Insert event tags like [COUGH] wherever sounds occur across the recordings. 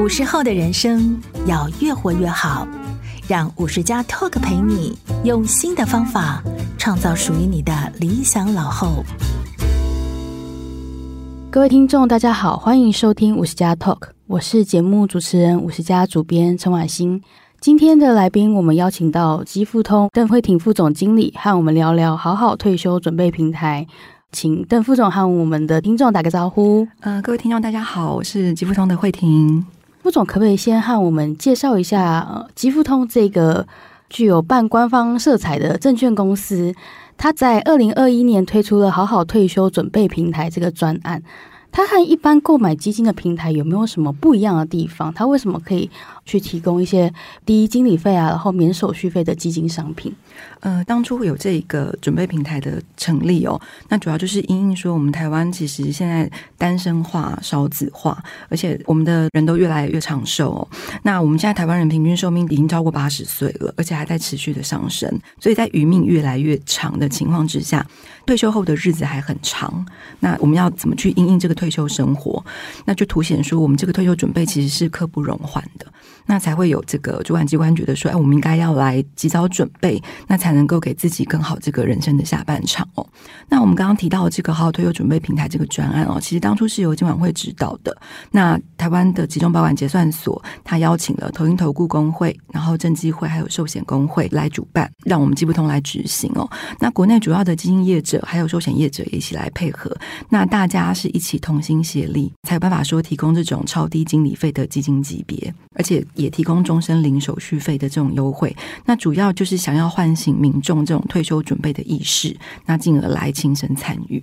五十后的人生要越活越好，让五十加 Talk 陪你用新的方法创造属于你的理想老后。各位听众，大家好，欢迎收听五十加 Talk，我是节目主持人五十加主编陈婉欣。今天的来宾，我们邀请到基富通邓慧婷副总经理，和我们聊聊好好退休准备平台。请邓副总和我们的听众打个招呼。呃，各位听众，大家好，我是基富通的慧婷。副总，可不可以先和我们介绍一下，呃，基富通这个具有半官方色彩的证券公司？它在二零二一年推出了“好好退休准备平台”这个专案。它和一般购买基金的平台有没有什么不一样的地方？它为什么可以去提供一些低经理费啊，然后免手续费的基金商品？呃，当初会有这个准备平台的成立哦，那主要就是因应说我们台湾其实现在单身化、少子化，而且我们的人都越来越长寿哦。那我们现在台湾人平均寿命已经超过八十岁了，而且还在持续的上升。所以在余命越来越长的情况之下，退休后的日子还很长。那我们要怎么去因应这个退休生活？那就凸显说我们这个退休准备其实是刻不容缓的。那才会有这个主管机关觉得说，哎，我们应该要来及早准备，那才能够给自己更好这个人生的下半场哦。那我们刚刚提到这个好好退休准备平台这个专案哦，其实当初是由金管会指导的。那台湾的集中保管结算所，他邀请了投信投顾工会，然后证机会还有寿险工会来主办，让我们基富通来执行哦。那国内主要的基金业者还有寿险业者一起来配合，那大家是一起同心协力，才有办法说提供这种超低经理费的基金级别，而且。也提供终身零手续费的这种优惠，那主要就是想要唤醒民众这种退休准备的意识，那进而来亲身参与。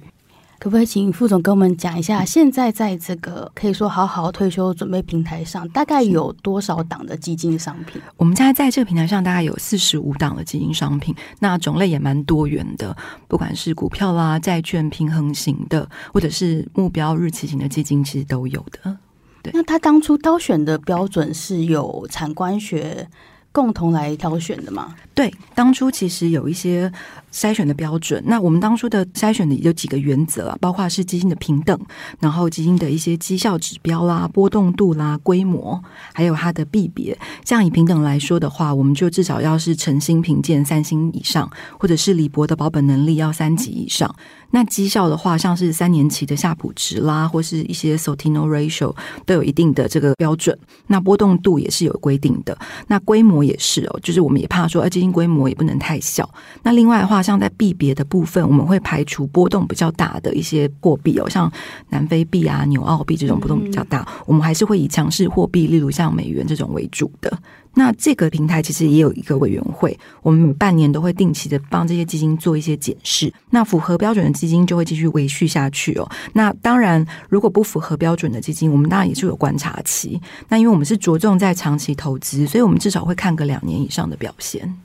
可不可以请副总跟我们讲一下，现在在这个可以说好好退休准备平台上，大概有多少档的基金商品？我们现在在这个平台上大概有四十五档的基金商品，那种类也蛮多元的，不管是股票啦、债券、平衡型的，或者是目标日期型的基金，其实都有的。对那他当初挑选的标准是有产官学共同来挑选的吗？对，当初其实有一些。筛选的标准，那我们当初的筛选的有几个原则啊，包括是基金的平等，然后基金的一些绩效指标啦、波动度啦、规模，还有它的币别。像以平等来说的话，我们就至少要是诚心评鉴三星以上，或者是李博的保本能力要三级以上。那绩效的话，像是三年期的夏普值啦，或是一些 Sortino Ratio 都有一定的这个标准。那波动度也是有规定的，那规模也是哦，就是我们也怕说，而，基金规模也不能太小。那另外的话。像在币别的部分，我们会排除波动比较大的一些货币哦，像南非币啊、纽澳币这种波动比较大，我们还是会以强势货币，例如像美元这种为主的。那这个平台其实也有一个委员会，我们每半年都会定期的帮这些基金做一些检视。那符合标准的基金就会继续维续下去哦。那当然，如果不符合标准的基金，我们当然也是有观察期。那因为我们是着重在长期投资，所以我们至少会看个两年以上的表现。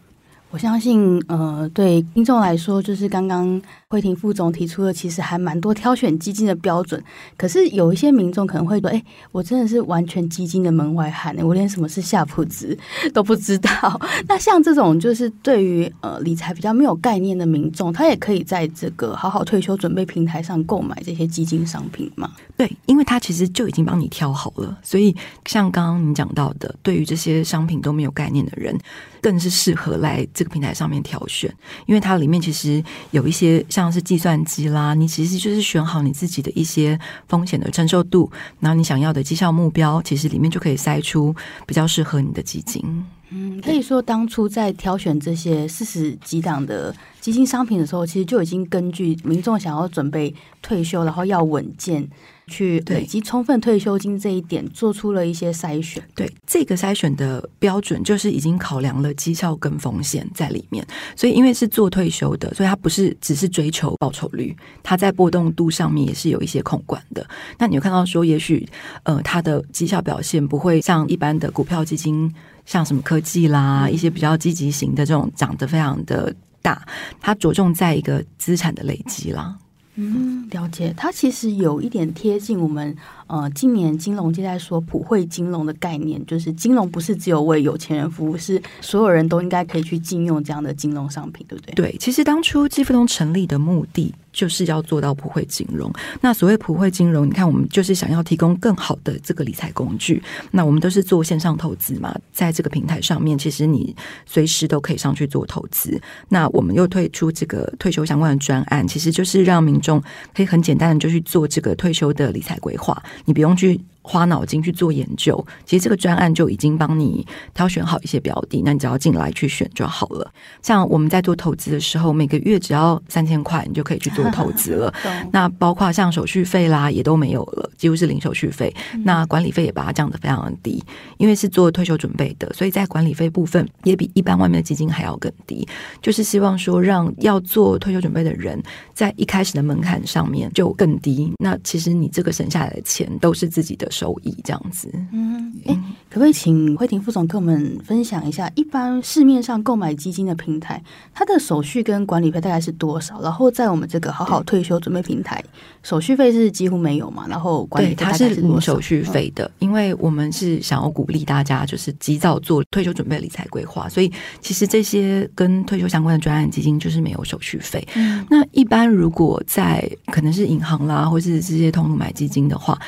我相信，呃，对听众来说，就是刚刚慧婷副总提出的，其实还蛮多挑选基金的标准。可是有一些民众可能会说：“哎，我真的是完全基金的门外汉，我连什么是夏普值都不知道。[LAUGHS] ”那像这种就是对于呃理财比较没有概念的民众，他也可以在这个好好退休准备平台上购买这些基金商品吗？对，因为他其实就已经帮你挑好了，所以像刚刚你讲到的，对于这些商品都没有概念的人，更是适合来这个平台上面挑选，因为它里面其实有一些像是计算机啦，你其实就是选好你自己的一些风险的承受度，然后你想要的绩效目标，其实里面就可以筛出比较适合你的基金。嗯，可以说当初在挑选这些四十几档的基金商品的时候，其实就已经根据民众想要准备退休，然后要稳健。去累积充分退休金这一点，做出了一些筛选。对，这个筛选的标准，就是已经考量了绩效跟风险在里面。所以，因为是做退休的，所以它不是只是追求报酬率，它在波动度上面也是有一些控管的。那你有看到说，也许呃，它的绩效表现不会像一般的股票基金，像什么科技啦，一些比较积极型的这种涨得非常的大，它着重在一个资产的累积啦。嗯，了解。它其实有一点贴近我们呃，今年金融界在说普惠金融的概念，就是金融不是只有为有钱人服务，是所有人都应该可以去禁用这样的金融商品，对不对？对，其实当初基富通成立的目的。就是要做到普惠金融。那所谓普惠金融，你看，我们就是想要提供更好的这个理财工具。那我们都是做线上投资嘛，在这个平台上面，其实你随时都可以上去做投资。那我们又推出这个退休相关的专案，其实就是让民众可以很简单的就去做这个退休的理财规划，你不用去。花脑筋去做研究，其实这个专案就已经帮你挑选好一些标的，那你只要进来去选就好了。像我们在做投资的时候，每个月只要三千块，你就可以去做投资了。[LAUGHS] 那包括像手续费啦，也都没有了，几乎是零手续费。那管理费也把它降得非常的低，因为是做退休准备的，所以在管理费部分也比一般外面的基金还要更低。就是希望说，让要做退休准备的人，在一开始的门槛上面就更低。那其实你这个省下来的钱都是自己的。收益这样子，嗯，哎，可不可以请慧婷副总跟我们分享一下，一般市面上购买基金的平台，它的手续跟管理费大概是多少？然后在我们这个好好退休准备平台，手续费是几乎没有嘛？然后管理费它是零手续费的，因为我们是想要鼓励大家就是及早做退休准备理财规划，所以其实这些跟退休相关的专案基金就是没有手续费。嗯，那一般如果在可能是银行啦，或是这些通路买基金的话。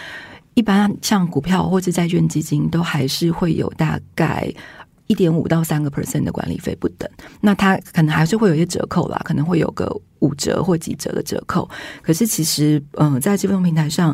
一般像股票或是债券基金，都还是会有大概一点五到三个 percent 的管理费不等。那它可能还是会有一些折扣啦，可能会有个五折或几折的折扣。可是其实，嗯，在基富通平台上，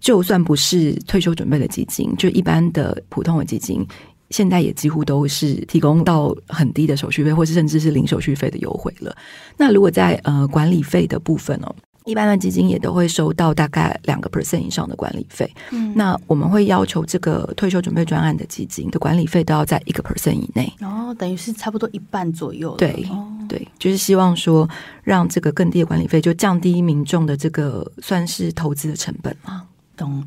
就算不是退休准备的基金，就一般的普通的基金，现在也几乎都是提供到很低的手续费，或是甚至是零手续费的优惠了。那如果在呃管理费的部分哦。一般的基金也都会收到大概两个 percent 以上的管理费。嗯，那我们会要求这个退休准备专案的基金的管理费都要在一个 percent 以内。哦，等于是差不多一半左右。对，哦、对，就是希望说让这个更低的管理费，就降低民众的这个算是投资的成本嘛。懂。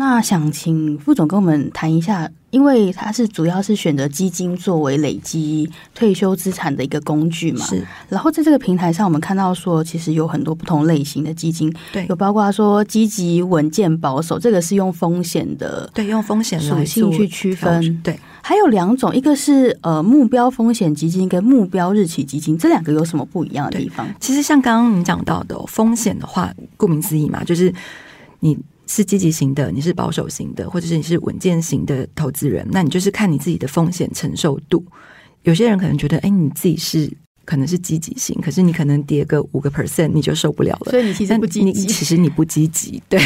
那想请副总跟我们谈一下，因为他是主要是选择基金作为累积退休资产的一个工具嘛。是。然后在这个平台上，我们看到说，其实有很多不同类型的基金，对，有包括说积极、稳健、保守，这个是用风险的，对，用风险属性去区分。对，还有两种，一个是呃目标风险基金跟目标日期基金，这两个有什么不一样的地方？其实像刚刚你讲到的风险的话，顾名思义嘛，就是你。是积极型的，你是保守型的，或者是你是稳健型的投资人，那你就是看你自己的风险承受度。有些人可能觉得，哎，你自己是。可能是积极性，可是你可能跌个五个 percent 你就受不了了。所以你其实不积极，其实你不积极。[LAUGHS] 对，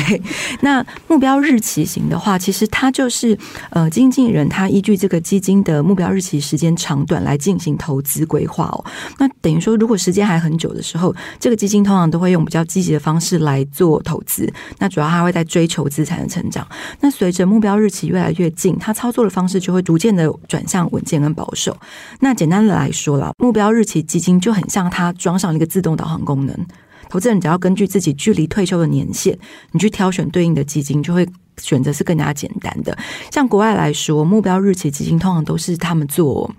那目标日期型的话，其实它就是呃，基金经理人他依据这个基金的目标日期时间长短来进行投资规划哦。那等于说，如果时间还很久的时候，这个基金通常都会用比较积极的方式来做投资。那主要他会在追求资产的成长。那随着目标日期越来越近，他操作的方式就会逐渐的转向稳健跟保守。那简单的来说啦，目标日期。基金就很像它装上了一个自动导航功能，投资人只要根据自己距离退休的年限，你去挑选对应的基金，就会选择是更加简单的。像国外来说，目标日期基金通常都是他们做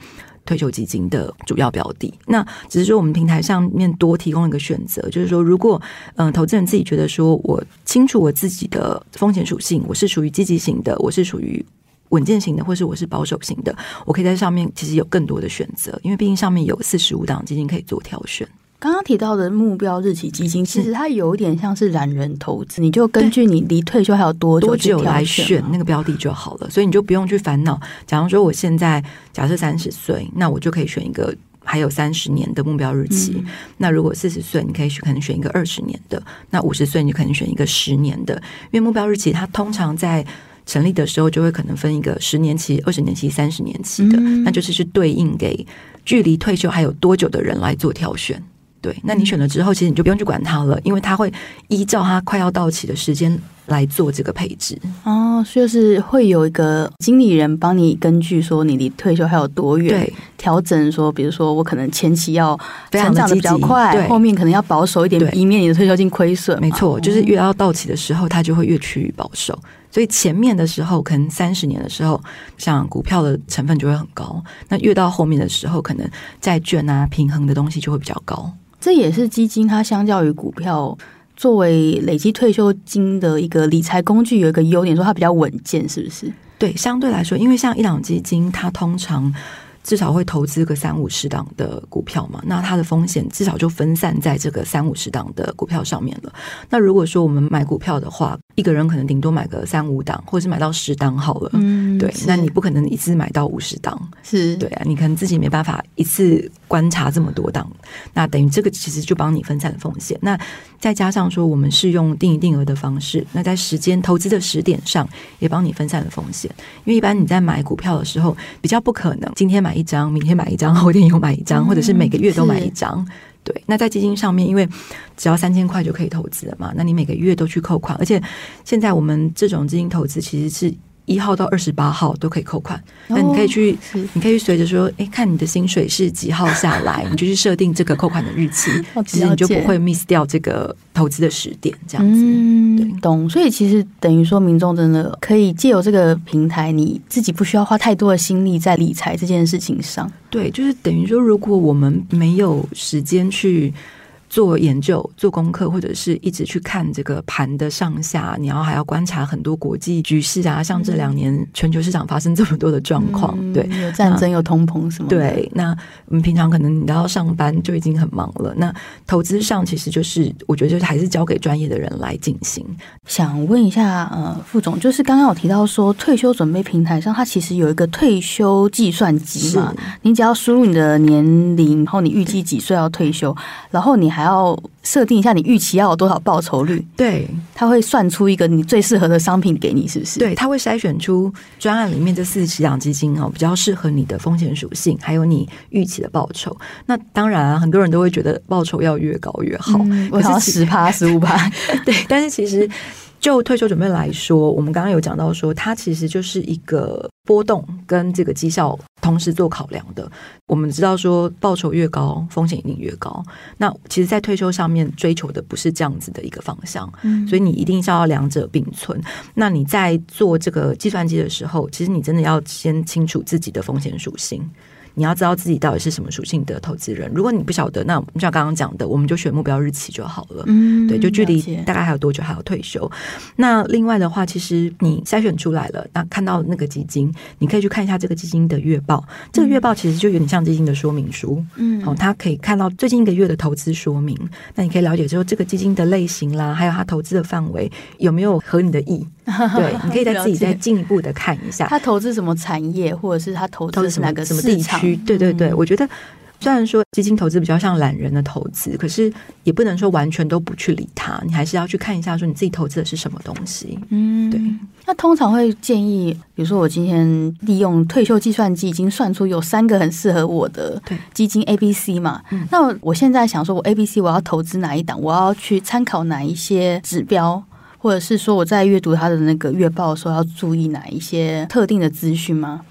退休基金的主要标的。那只是说我们平台上面多提供一个选择，就是说，如果嗯、投资人自己觉得说我清楚我自己的风险属性，我是属于积极型的，我是属于。稳健型的，或是我是保守型的，我可以在上面其实有更多的选择，因为毕竟上面有四十五档基金可以做挑选。刚刚提到的目标日期基金，其实它有点像是懒人投资，你就根据你离退休还有多久多久来选那个标的就好了，所以你就不用去烦恼。假如说我现在假设三十岁，那我就可以选一个还有三十年的目标日期。嗯、那如果四十岁，你可以选可能选一个二十年的；那五十岁，你就可能选一个十年的。因为目标日期它通常在成立的时候就会可能分一个十年期、二十年期、三十年期的，嗯、那就是是对应给距离退休还有多久的人来做挑选。对，那你选了之后，其实你就不用去管它了，因为它会依照它快要到期的时间来做这个配置。哦，就是会有一个经理人帮你根据说你离退休还有多远，对，调整说，比如说我可能前期要成长的比较快，对，后面可能要保守一点，以免你的退休金亏损。没错，就是越要到期的时候，它就会越趋于保守。所以前面的时候，可能三十年的时候，像股票的成分就会很高。那越到后面的时候，可能债券啊、平衡的东西就会比较高。这也是基金它相较于股票作为累积退休金的一个理财工具，有一个优点，说它比较稳健，是不是？对，相对来说，因为像一档基金，它通常至少会投资个三五十档的股票嘛，那它的风险至少就分散在这个三五十档的股票上面了。那如果说我们买股票的话，一个人可能顶多买个三五档，或者是买到十档好了。对，那你不可能一次买到五十档，是对啊，你可能自己没办法一次观察这么多档，那等于这个其实就帮你分散风险。那再加上说，我们是用定一定额的方式，那在时间投资的时点上也帮你分散了风险。因为一般你在买股票的时候，比较不可能今天买一张，明天买一张，[LAUGHS] 后天又买一张，或者是每个月都买一张。对，那在基金上面，因为只要三千块就可以投资了嘛，那你每个月都去扣款，而且现在我们这种基金投资其实是。一号到二十八号都可以扣款，那你可以去，你可以随着说，哎，看你的薪水是几号下来，你就去设定这个扣款的日期，其实你就不会 miss 掉这个投资的时点，这样子。嗯，对，懂。所以其实等于说，民众真的可以借由这个平台，你自己不需要花太多的心力在理财这件事情上。对，就是等于说，如果我们没有时间去。做研究、做功课，或者是一直去看这个盘的上下，你要还要观察很多国际局势啊，像这两年全球市场发生这么多的状况，嗯、对，有战争、有通膨什么的。对，那我们平常可能你都要上班就已经很忙了，那投资上其实就是我觉得就是还是交给专业的人来进行。想问一下，呃，副总，就是刚刚我提到说退休准备平台上，它其实有一个退休计算机嘛？你只要输入你的年龄，然后你预计几岁要退休，然后你还还要设定一下你预期要有多少报酬率，对，他会算出一个你最适合的商品给你，是不是？对，他会筛选出专案里面这四十档基金哦，比较适合你的风险属性，还有你预期的报酬。那当然啊，很多人都会觉得报酬要越高越好，嗯、我想要十趴十五趴，[LAUGHS] 对，但是其实。就退休准备来说，我们刚刚有讲到说，它其实就是一个波动跟这个绩效同时做考量的。我们知道说，报酬越高，风险一定越高。那其实，在退休上面追求的不是这样子的一个方向，嗯，所以你一定是要两者并存。那你在做这个计算机的时候，其实你真的要先清楚自己的风险属性。你要知道自己到底是什么属性的投资人。如果你不晓得，那就像刚刚讲的，我们就选目标日期就好了。嗯，对，就距离大概还有多久还要退休？那另外的话，其实你筛选出来了，那看到那个基金，你可以去看一下这个基金的月报。这个月报其实就有点像基金的说明书。嗯，好，它可以看到最近一个月的投资说明。那你可以了解之后，这个基金的类型啦，还有它投资的范围有没有合你的意？[LAUGHS] 对，你可以再自己再进一步的看一下，他投资什么产业，或者是他投资哪个什么地区？对对对，我觉得虽然说基金投资比较像懒人的投资，可是也不能说完全都不去理它，你还是要去看一下，说你自己投资的是什么东西。嗯，对。那通常会建议，比如说我今天利用退休计算机已经算出有三个很适合我的基金 A、B、C 嘛。那我现在想说，我 A、B、C 我要投资哪一档？我要去参考哪一些指标？或者是说我在阅读他的那个月报的时候，要注意哪一些特定的资讯吗？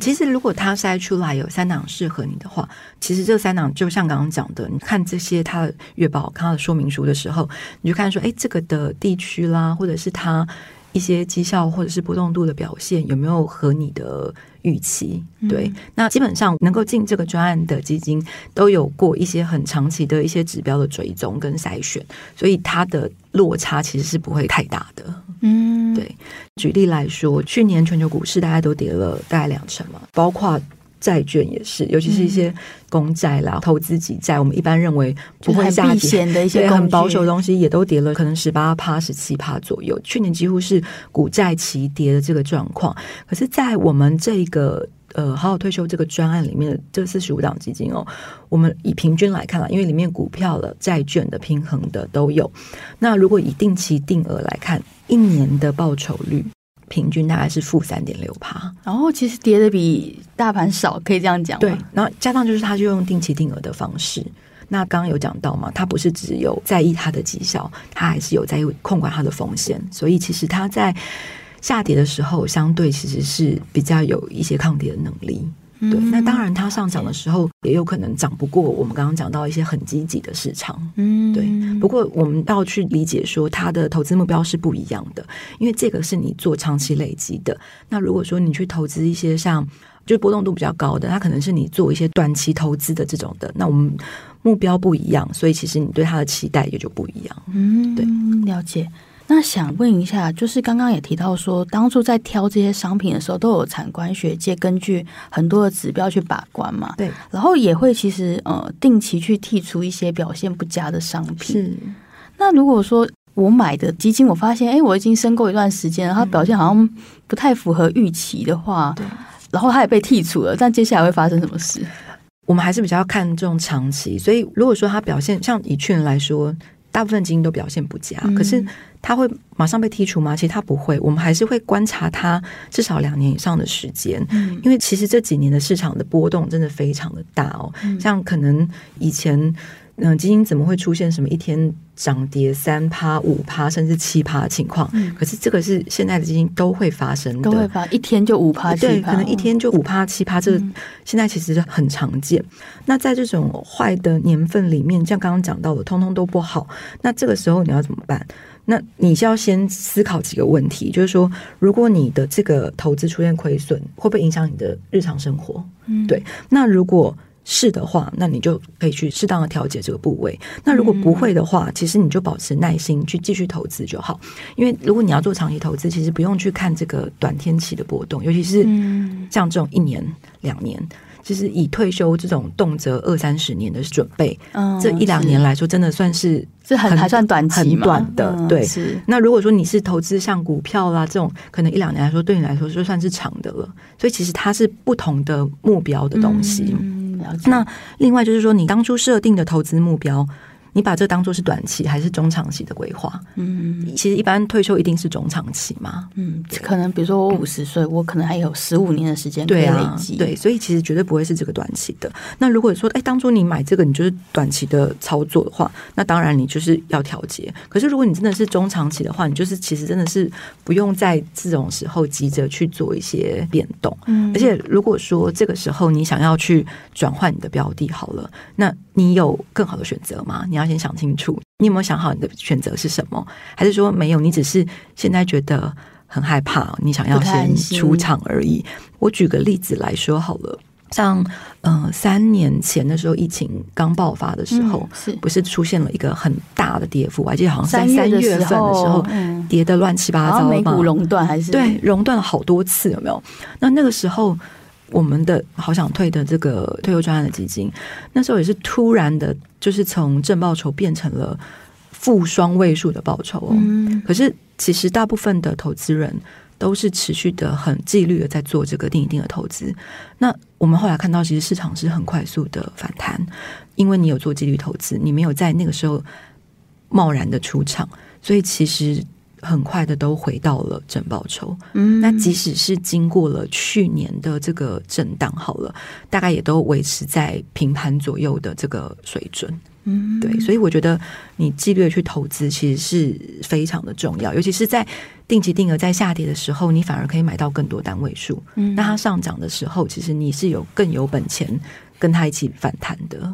其实如果他筛出来有三档适合你的话，其实这三档就像刚刚讲的，你看这些他的月报、看他的说明书的时候，你就看说，哎，这个的地区啦，或者是他一些绩效或者是波动度的表现有没有和你的预期？对，嗯、那基本上能够进这个专案的基金，都有过一些很长期的一些指标的追踪跟筛选，所以它的落差其实是不会太大的。嗯，对。举例来说，去年全球股市大概都跌了大概两成嘛，包括债券也是，尤其是一些公债啦、嗯、投资级债，我们一般认为不会下跌的一些很保守的东西，也都跌了，可能十八趴、十七趴左右。去年几乎是股债齐跌的这个状况，可是，在我们这个。呃，好好退休这个专案里面的这四十五档基金哦，我们以平均来看啦，因为里面股票的、债券的平衡的都有。那如果以定期定额来看，一年的报酬率平均大概是负三点六趴。然后其实跌的比大盘少，可以这样讲。对，然后加上就是他就用定期定额的方式。那刚刚有讲到嘛，他不是只有在意他的绩效，他还是有在控管他的风险。所以其实他在。下跌的时候，相对其实是比较有一些抗跌的能力。对，嗯、那当然它上涨的时候，也有可能涨不过我们刚刚讲到一些很积极的市场。嗯，对。不过我们要去理解说，它的投资目标是不一样的，因为这个是你做长期累积的。那如果说你去投资一些像，就波动度比较高的，它可能是你做一些短期投资的这种的。那我们目标不一样，所以其实你对它的期待也就不一样。嗯，对，了解。那想问一下，就是刚刚也提到说，当初在挑这些商品的时候，都有产官学界根据很多的指标去把关嘛？对，然后也会其实呃定期去剔除一些表现不佳的商品。是。那如果说我买的基金，我发现哎，我已经申购一段时间了，它表现好像不太符合预期的话，对，然后它也被剔除了，但接下来会发生什么事？我们还是比较看重长期，所以如果说它表现像以去年来说。大部分基金都表现不佳，可是它会马上被剔除吗？其实他不会，我们还是会观察他至少两年以上的时间，因为其实这几年的市场的波动真的非常的大哦。像可能以前。嗯，基金怎么会出现什么一天涨跌三趴、五趴甚至七趴的情况？嗯，可是这个是现在的基金都会发生的，都会发一天就五趴、对，可能一天就五趴、七趴，这个现在其实很常见。嗯。那在这种坏的年份里面，像刚刚讲到的，通通都不好。那这个时候你要怎么办？那你是要先思考几个问题，就是说，如果你的这个投资出现亏损，会不会影响你的日常生活？嗯，对。那如果是的话，那你就可以去适当的调节这个部位。那如果不会的话，其实你就保持耐心去继续投资就好。因为如果你要做长期投资，其实不用去看这个短天期的波动，尤其是像这种一年、两年，其实以退休这种动辄二三十年的准备，这一两年来说，真的算是是很还算短期很短的。对，那如果说你是投资像股票啦这种，可能一两年来说，对你来说就算是长的了。所以其实它是不同的目标的东西。那另外就是说，你当初设定的投资目标。你把这当做是短期还是中长期的规划？嗯，其实一般退休一定是中长期嘛。嗯，可能比如说我五十岁，我可能还有十五年的时间可以累积。对，所以其实绝对不会是这个短期的。那如果说，哎，当初你买这个，你就是短期的操作的话，那当然你就是要调节。可是如果你真的是中长期的话，你就是其实真的是不用在这种时候急着去做一些变动。嗯，而且如果说这个时候你想要去转换你的标的，好了，那你有更好的选择吗？你要。要先想清楚，你有没有想好你的选择是什么？还是说没有？你只是现在觉得很害怕，你想要先出场而已。我举个例子来说好了，像嗯、呃，三年前的时候，疫情刚爆发的时候，嗯、是不是出现了一个很大的跌幅？我还记得好像在三月份的时候，嗯、跌得乱七八糟，美股熔断还是对熔断了好多次，有没有？那那个时候。我们的好想退的这个退休专案的基金，那时候也是突然的，就是从正报酬变成了负双位数的报酬哦。嗯。可是其实大部分的投资人都是持续的很纪律的在做这个定一定额的投资。那我们后来看到，其实市场是很快速的反弹，因为你有做纪律投资，你没有在那个时候贸然的出场，所以其实。很快的都回到了正报酬，嗯，那即使是经过了去年的这个震荡，好了，大概也都维持在平盘左右的这个水准，嗯，对，所以我觉得你纪律去投资其实是非常的重要，尤其是在定期定额在下跌的时候，你反而可以买到更多单位数，嗯，那它上涨的时候，其实你是有更有本钱跟它一起反弹的。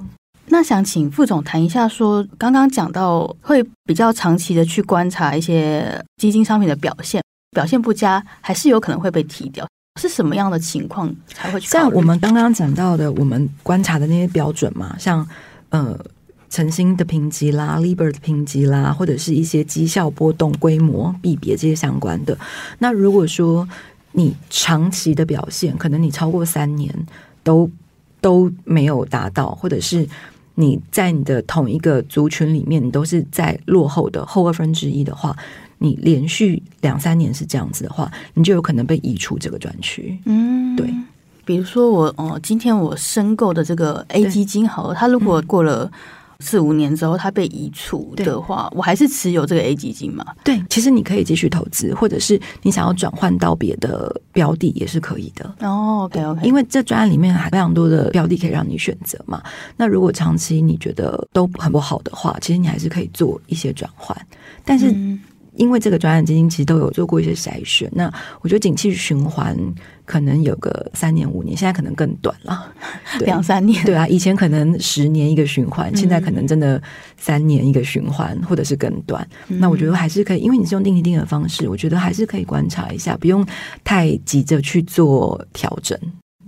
那想请副总谈一下说，说刚刚讲到会比较长期的去观察一些基金商品的表现，表现不佳还是有可能会被踢掉，是什么样的情况才会去？像我们刚刚讲到的，我们观察的那些标准嘛，像呃晨星的评级啦、Libert 的评级啦，或者是一些绩效波动、规模、币别这些相关的。那如果说你长期的表现，可能你超过三年都都没有达到，或者是。你在你的同一个族群里面，你都是在落后的后二分之一的话，你连续两三年是这样子的话，你就有可能被移出这个专区。嗯，对。比如说我哦，今天我申购的这个 A 基金好了，它如果过了。四五年之后，它被移除的话，我还是持有这个 A 基金嘛？对，其实你可以继续投资，或者是你想要转换到别的标的也是可以的。哦，OK OK，因为这专案里面还非常多的标的可以让你选择嘛。那如果长期你觉得都很不好的话，其实你还是可以做一些转换，但是。嗯因为这个专案基金其实都有做过一些筛选，那我觉得景气循环可能有个三年五年，现在可能更短了，[LAUGHS] 两三年。对啊，以前可能十年一个循环，现在可能真的三年一个循环，或者是更短。嗯。那我觉得还是可以，因为你是用定期定额的方式，我觉得还是可以观察一下，不用太急着去做调整。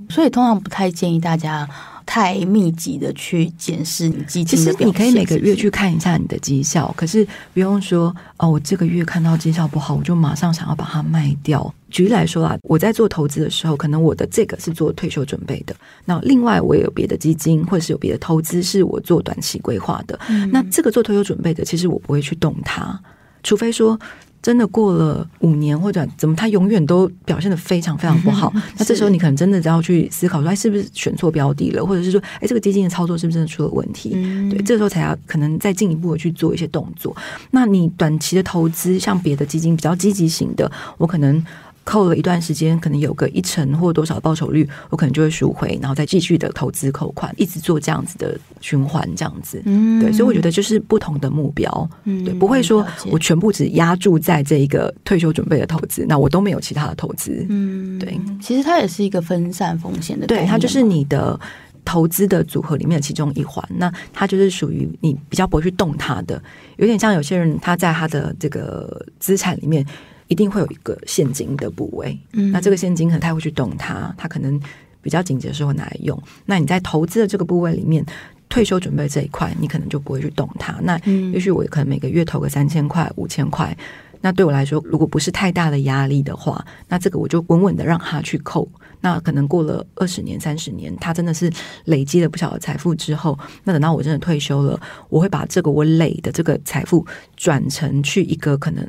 所以通常不太建议大家太密集的去检视你基金的表现。其实你可以每个月去看一下你的绩效，可是不用说哦，我这个月看到绩效不好，我就马上想要把它卖掉。举例来说啊，我在做投资的时候，可能我的这个是做退休准备的，那另外我也有别的基金，或者是有别的投资是我做短期规划的。嗯、那这个做退休准备的，其实我不会去动它，除非说。真的过了五年或者怎么，他永远都表现的非常非常不好。[LAUGHS] 那这时候你可能真的要去思考说，哎，是不是选错标的了，或者是说，哎，这个基金的操作是不是真的出了问题？对，这时候才要可能再进一步的去做一些动作。那你短期的投资，像别的基金比较积极型的，我可能。扣了一段时间，可能有个一成或多少的报酬率，我可能就会赎回，然后再继续的投资扣款，一直做这样子的循环，这样子。嗯，对，所以我觉得就是不同的目标，嗯，对，不会说我全部只压注在这一个退休准备的投资，那我都没有其他的投资。嗯，对，其实它也是一个分散风险的，对，它就是你的投资的组合里面的其中一环，那它就是属于你比较不会去动它的，有点像有些人他在他的这个资产里面。一定会有一个现金的部位，嗯，那这个现金可能他会去动它，他可能比较紧急的时候拿来用。那你在投资的这个部位里面，退休准备这一块，你可能就不会去动它。那也许我可能每个月投个三千块、五千块，那对我来说，如果不是太大的压力的话，那这个我就稳稳的让他去扣。那可能过了二十年、三十年，他真的是累积了不小的财富之后，那等到我真的退休了，我会把这个我累的这个财富转成去一个可能。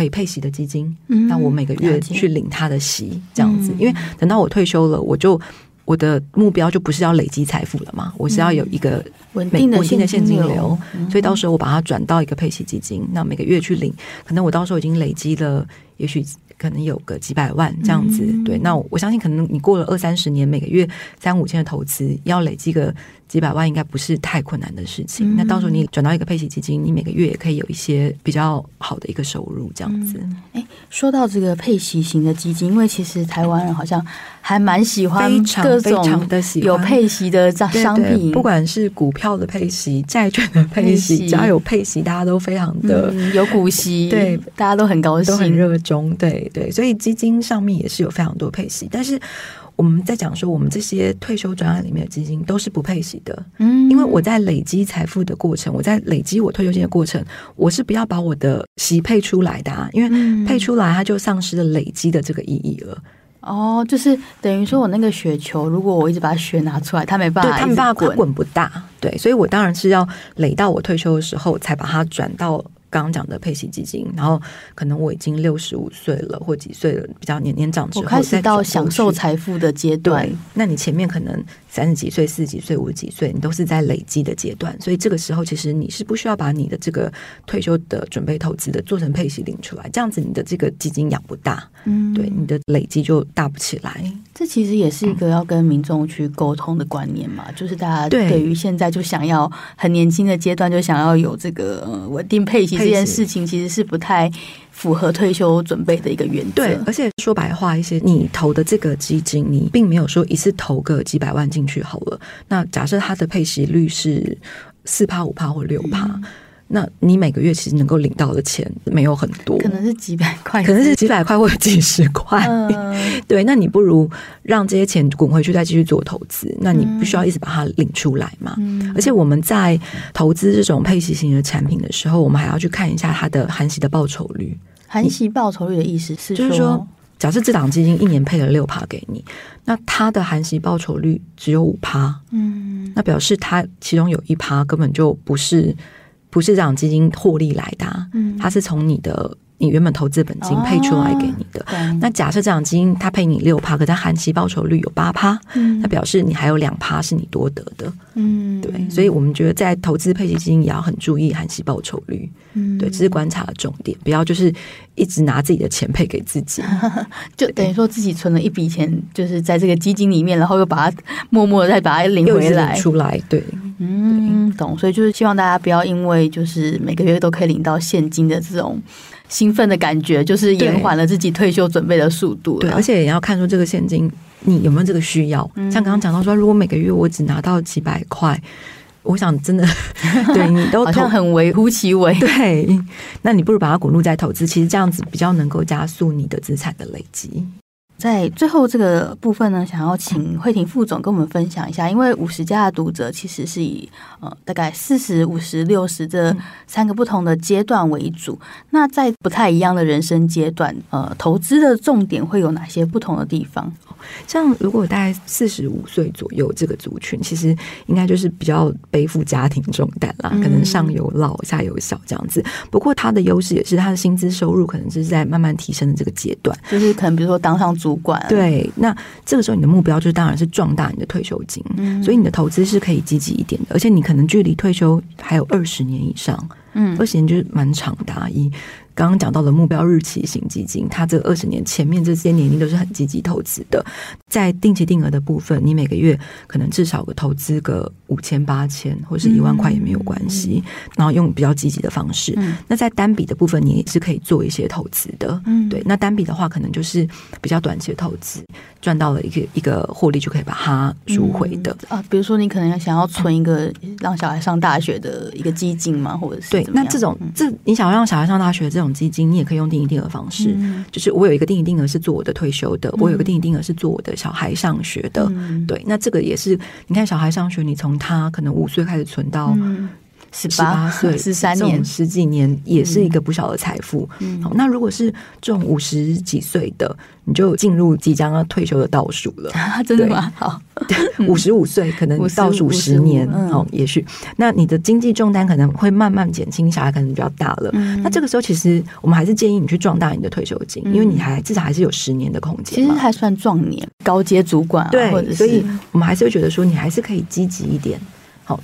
可以配息的基金，那我每个月去领他的息，这样子。因为等到我退休了，我就我的目标就不是要累积财富了嘛，我是要有一个稳定的现金流，所以到时候我把它转到一个配息基金，那每个月去领，可能我到时候已经累积了，也许。可能有个几百万这样子，嗯、对。那我相信，可能你过了二三十年，每个月三五千的投资，要累积个几百万，应该不是太困难的事情。嗯、那到时候你转到一个配息基金，你每个月也可以有一些比较好的一个收入，这样子。哎、嗯，说到这个配息型的基金，因为其实台湾人好像还蛮喜欢各种的有配息的商商品，对对，不管是股票的配息、债券的配息，配息只要有配息，大家都非常的、嗯、有股息，对，大家都很高兴，都很热衷，对。对，所以基金上面也是有非常多配息，但是我们在讲说，我们这些退休专案里面的基金都是不配息的，嗯，因为我在累积财富的过程，我在累积我退休金的过程，我是不要把我的息配出来的，啊，因为配出来它就丧失了累积的这个意义了。哦，就是等于说我那个雪球，如果我一直把雪拿出来，它没办法，对，它没办法滚，滚不大，对，所以我当然是要累到我退休的时候，才把它转到。刚刚讲的配息基金，然后可能我已经六十五岁了，或几岁了，比较年年长之后，开始到享受财富的阶段。那你前面可能三十几岁、四十几岁、五十几岁，你都是在累积的阶段，所以这个时候其实你是不需要把你的这个退休的准备投资的做成配息领出来，这样子你的这个基金养不大，嗯，对，你的累积就大不起来。这其实也是一个要跟民众去沟通的观念嘛，嗯、就是大家对于现在就想要很年轻的阶段就想要有这个稳定配息这件事情，其实是不太符合退休准备的一个原则。对，而且说白话一些，你投的这个基金，你并没有说一次投个几百万进去好了。那假设它的配息率是四趴、五趴或六趴。嗯那你每个月其实能够领到的钱没有很多，可能是几百块，可能是几百块或者几十块。嗯、[LAUGHS] 对，那你不如让这些钱滚回去，再继续做投资。那你不需要一直把它领出来嘛？嗯、而且我们在投资这种配息型的产品的时候，我们还要去看一下它的含息的报酬率。含息报酬率的意思是，就是说，假设这档基金一年配了六趴给你，那它的含息报酬率只有五趴，嗯，那表示它其中有一趴根本就不是。不是这档基金获利来的，啊，嗯，它是从你的你原本投资本金配出来给你的。哦，那假设这样基金它配你六趴，可它含息报酬率有八趴，嗯，那表示你还有两趴是你多得的，嗯，对。所以我们觉得在投资配息基金也要很注意含息报酬率，嗯，对，这是观察的重点，不要就是一直拿自己的钱配给自己，[LAUGHS] 就等于说自己存了一笔钱，就是在这个基金里面，然后又把它默默的再把它领回来。出来，对。嗯，懂，所以就是希望大家不要因为就是每个月都可以领到现金的这种兴奋的感觉，就是延缓了自己退休准备的速度。对，而且也要看出这个现金你有没有这个需要。嗯、像刚刚讲到说，如果每个月我只拿到几百块，我想真的 [LAUGHS] 对你都好像很微乎其微。[LAUGHS] 对，那你不如把它滚入在投资，其实这样子比较能够加速你的资产的累积。在最后这个部分呢，想要请慧婷副总跟我们分享一下，因为五十家的读者其实是以呃大概四十五十六十这三个不同的阶段为主。那在不太一样的人生阶段，呃，投资的重点会有哪些不同的地方？像如果大概四十五岁左右这个族群，其实应该就是比较背负家庭重担啦，可能上有老下有小这样子。不过他的优势也是他的薪资收入可能是在慢慢提升的这个阶段，就是可能比如说当上主管。对，那这个时候你的目标就是当然是壮大你的退休金，所以你的投资是可以积极一点的，而且你可能距离退休还有二十年以上，嗯，二十年就是蛮长的啊。一刚刚讲到的目标日期型基金，它这二十年前面这些年龄都是很积极投资的。在定期定额的部分，你每个月可能至少个投资个五千、八千或是一万块也没有关系。嗯、然后用比较积极的方式。嗯、那在单笔的部分，你也是可以做一些投资的。嗯，对。那单笔的话，可能就是比较短期的投资，赚到了一个一个获利就可以把它赎回的、嗯、啊。比如说，你可能想要存一个让小孩上大学的一个基金嘛，或者是对。那这种这你想要让小孩上大学的这种。基金你也可以用定期定额方式，嗯、就是我有一个定期定额是做我的退休的，嗯、我有一个定期定额是做我的小孩上学的，嗯、对，那这个也是你看小孩上学，你从他可能五岁开始存到。嗯十八岁、[LAUGHS] 十三年、十几年，也是一个不小的财富。嗯、好，那如果是这种五十几岁的，你就进入即将要退休的倒数了。啊、[LAUGHS] 真的吗？好，五十五岁可能倒数十年，好，也许那你的经济重担可能会慢慢减轻，小孩可能比较大了。嗯、那这个时候，其实我们还是建议你去壮大你的退休金，嗯、因为你还至少还是有十年的空间。其实还算壮年，高阶主管、啊，对，所以我们还是会觉得说，你还是可以积极一点。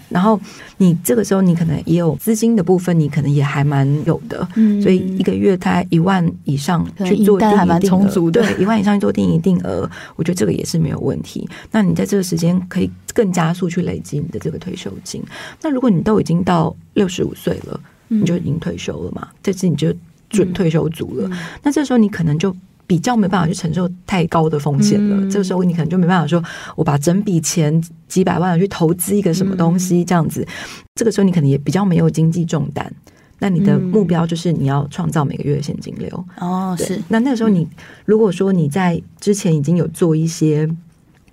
然后你这个时候你可能也有资金的部分，你可能也还蛮有的，嗯，所以一个月大概一万以上去做定额定额，对，一万以上去做定一定额，我觉得这个也是没有问题。那你在这个时间可以更加速去累积你的这个退休金。那如果你都已经到六十五岁了，你就已经退休了嘛，这次你就准退休族了。那这时候你可能就。比较没办法去承受太高的风险了，嗯、这个时候你可能就没办法说，我把整笔钱几百万去投资一个什么东西这样子，嗯、这个时候你可能也比较没有经济重担。那你的目标就是你要创造每个月的现金流哦，是。那那个时候你如果说你在之前已经有做一些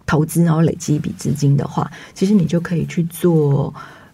投资，然后累积一笔资金的话，其实你就可以去做。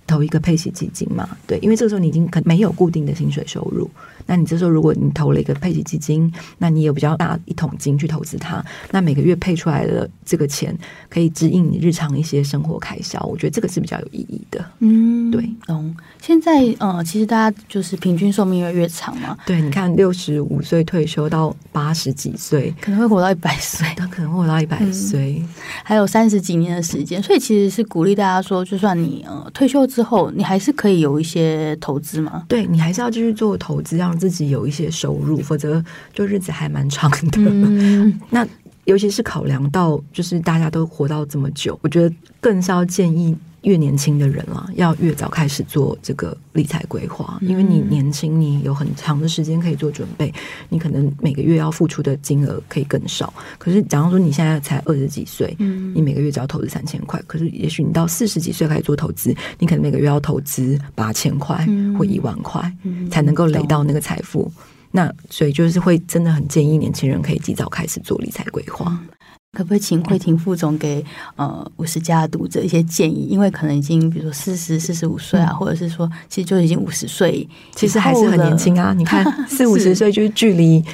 投一个配息基金嘛，对，因为这个时候你已经可没有固定的薪水收入，那你这时候如果你投了一个配息基金，那你有比较大一桶金去投资它，那每个月配出来的这个钱可以指引你日常一些生活开销，我觉得这个是比较有意义的。嗯，对，懂。现在呃，其实大家就是平均寿命越来越长嘛，对，你看六十五岁退休到八十几岁，可能会活到一百岁，他可能会活到一百岁，还有三十几年的时间，所以其实是鼓励大家说，就算你呃退休之后，你还是可以有一些投资嘛？对，你还是要继续做投资，让自己有一些收入，否则就日子还蛮长的。嗯、[LAUGHS] 那尤其是考量到，就是大家都活到这么久，我觉得更是要建议。越年轻的人了，要越早开始做这个理财规划，因为你年轻，你有很长的时间可以做准备，你可能每个月要付出的金额可以更少。可是，假如说你现在才二十几岁，你每个月只要投资三千块，可是也许你到四十几岁开始做投资，你可能每个月要投资八千块或一万块，才能够累到那个财富。那所以就是会真的很建议年轻人可以及早开始做理财规划。可不可以请慧婷副总给呃五十加的读者一些建议？因为可能已经比如说四十四十五岁啊，嗯、或者是说其实就已经五十岁，其实还是很年轻啊。你看 [LAUGHS] 四五十岁就是距离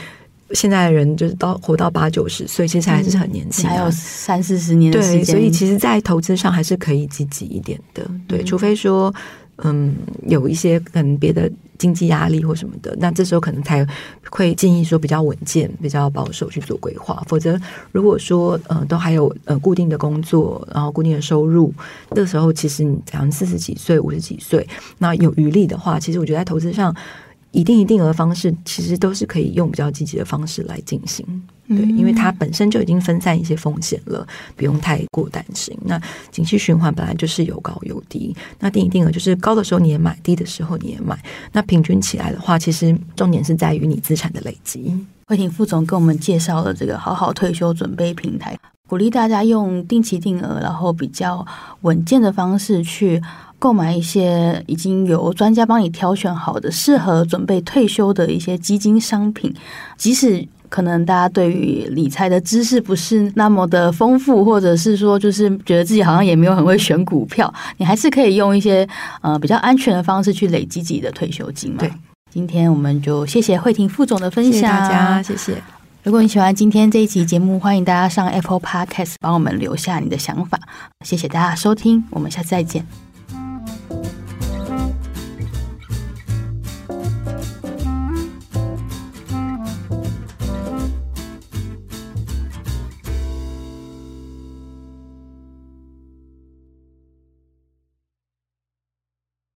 现在的人就是到活到八九十岁，其实还是很年轻、啊，还有三四十年的时间。对，所以其实，在投资上还是可以积极一点的。对，除非说。嗯，有一些可能别的经济压力或什么的，那这时候可能才会建议说比较稳健、比较保守去做规划。否则，如果说呃都还有呃固定的工作，然后固定的收入，这时候其实你假如四十几岁、五十几岁，那有余力的话，其实我觉得在投资上，一定一定额方式其实都是可以用比较积极的方式来进行。对，因为它本身就已经分散一些风险了，不用太过担心。那景气循环本来就是有高有低，那定一定额就是高的时候你也买，低的时候你也买。那平均起来的话，其实重点是在于你资产的累积。慧婷副总跟我们介绍了这个好好退休准备平台，鼓励大家用定期定额，然后比较稳健的方式去购买一些已经由专家帮你挑选好的适合准备退休的一些基金商品，即使。可能大家对于理财的知识不是那么的丰富，或者是说就是觉得自己好像也没有很会选股票，你还是可以用一些呃比较安全的方式去累积自己的退休金嘛。对，今天我们就谢谢慧婷副总的分享，谢谢大家，谢谢。如果你喜欢今天这一集节目，欢迎大家上 Apple Podcast 帮我们留下你的想法。谢谢大家收听，我们下次再见。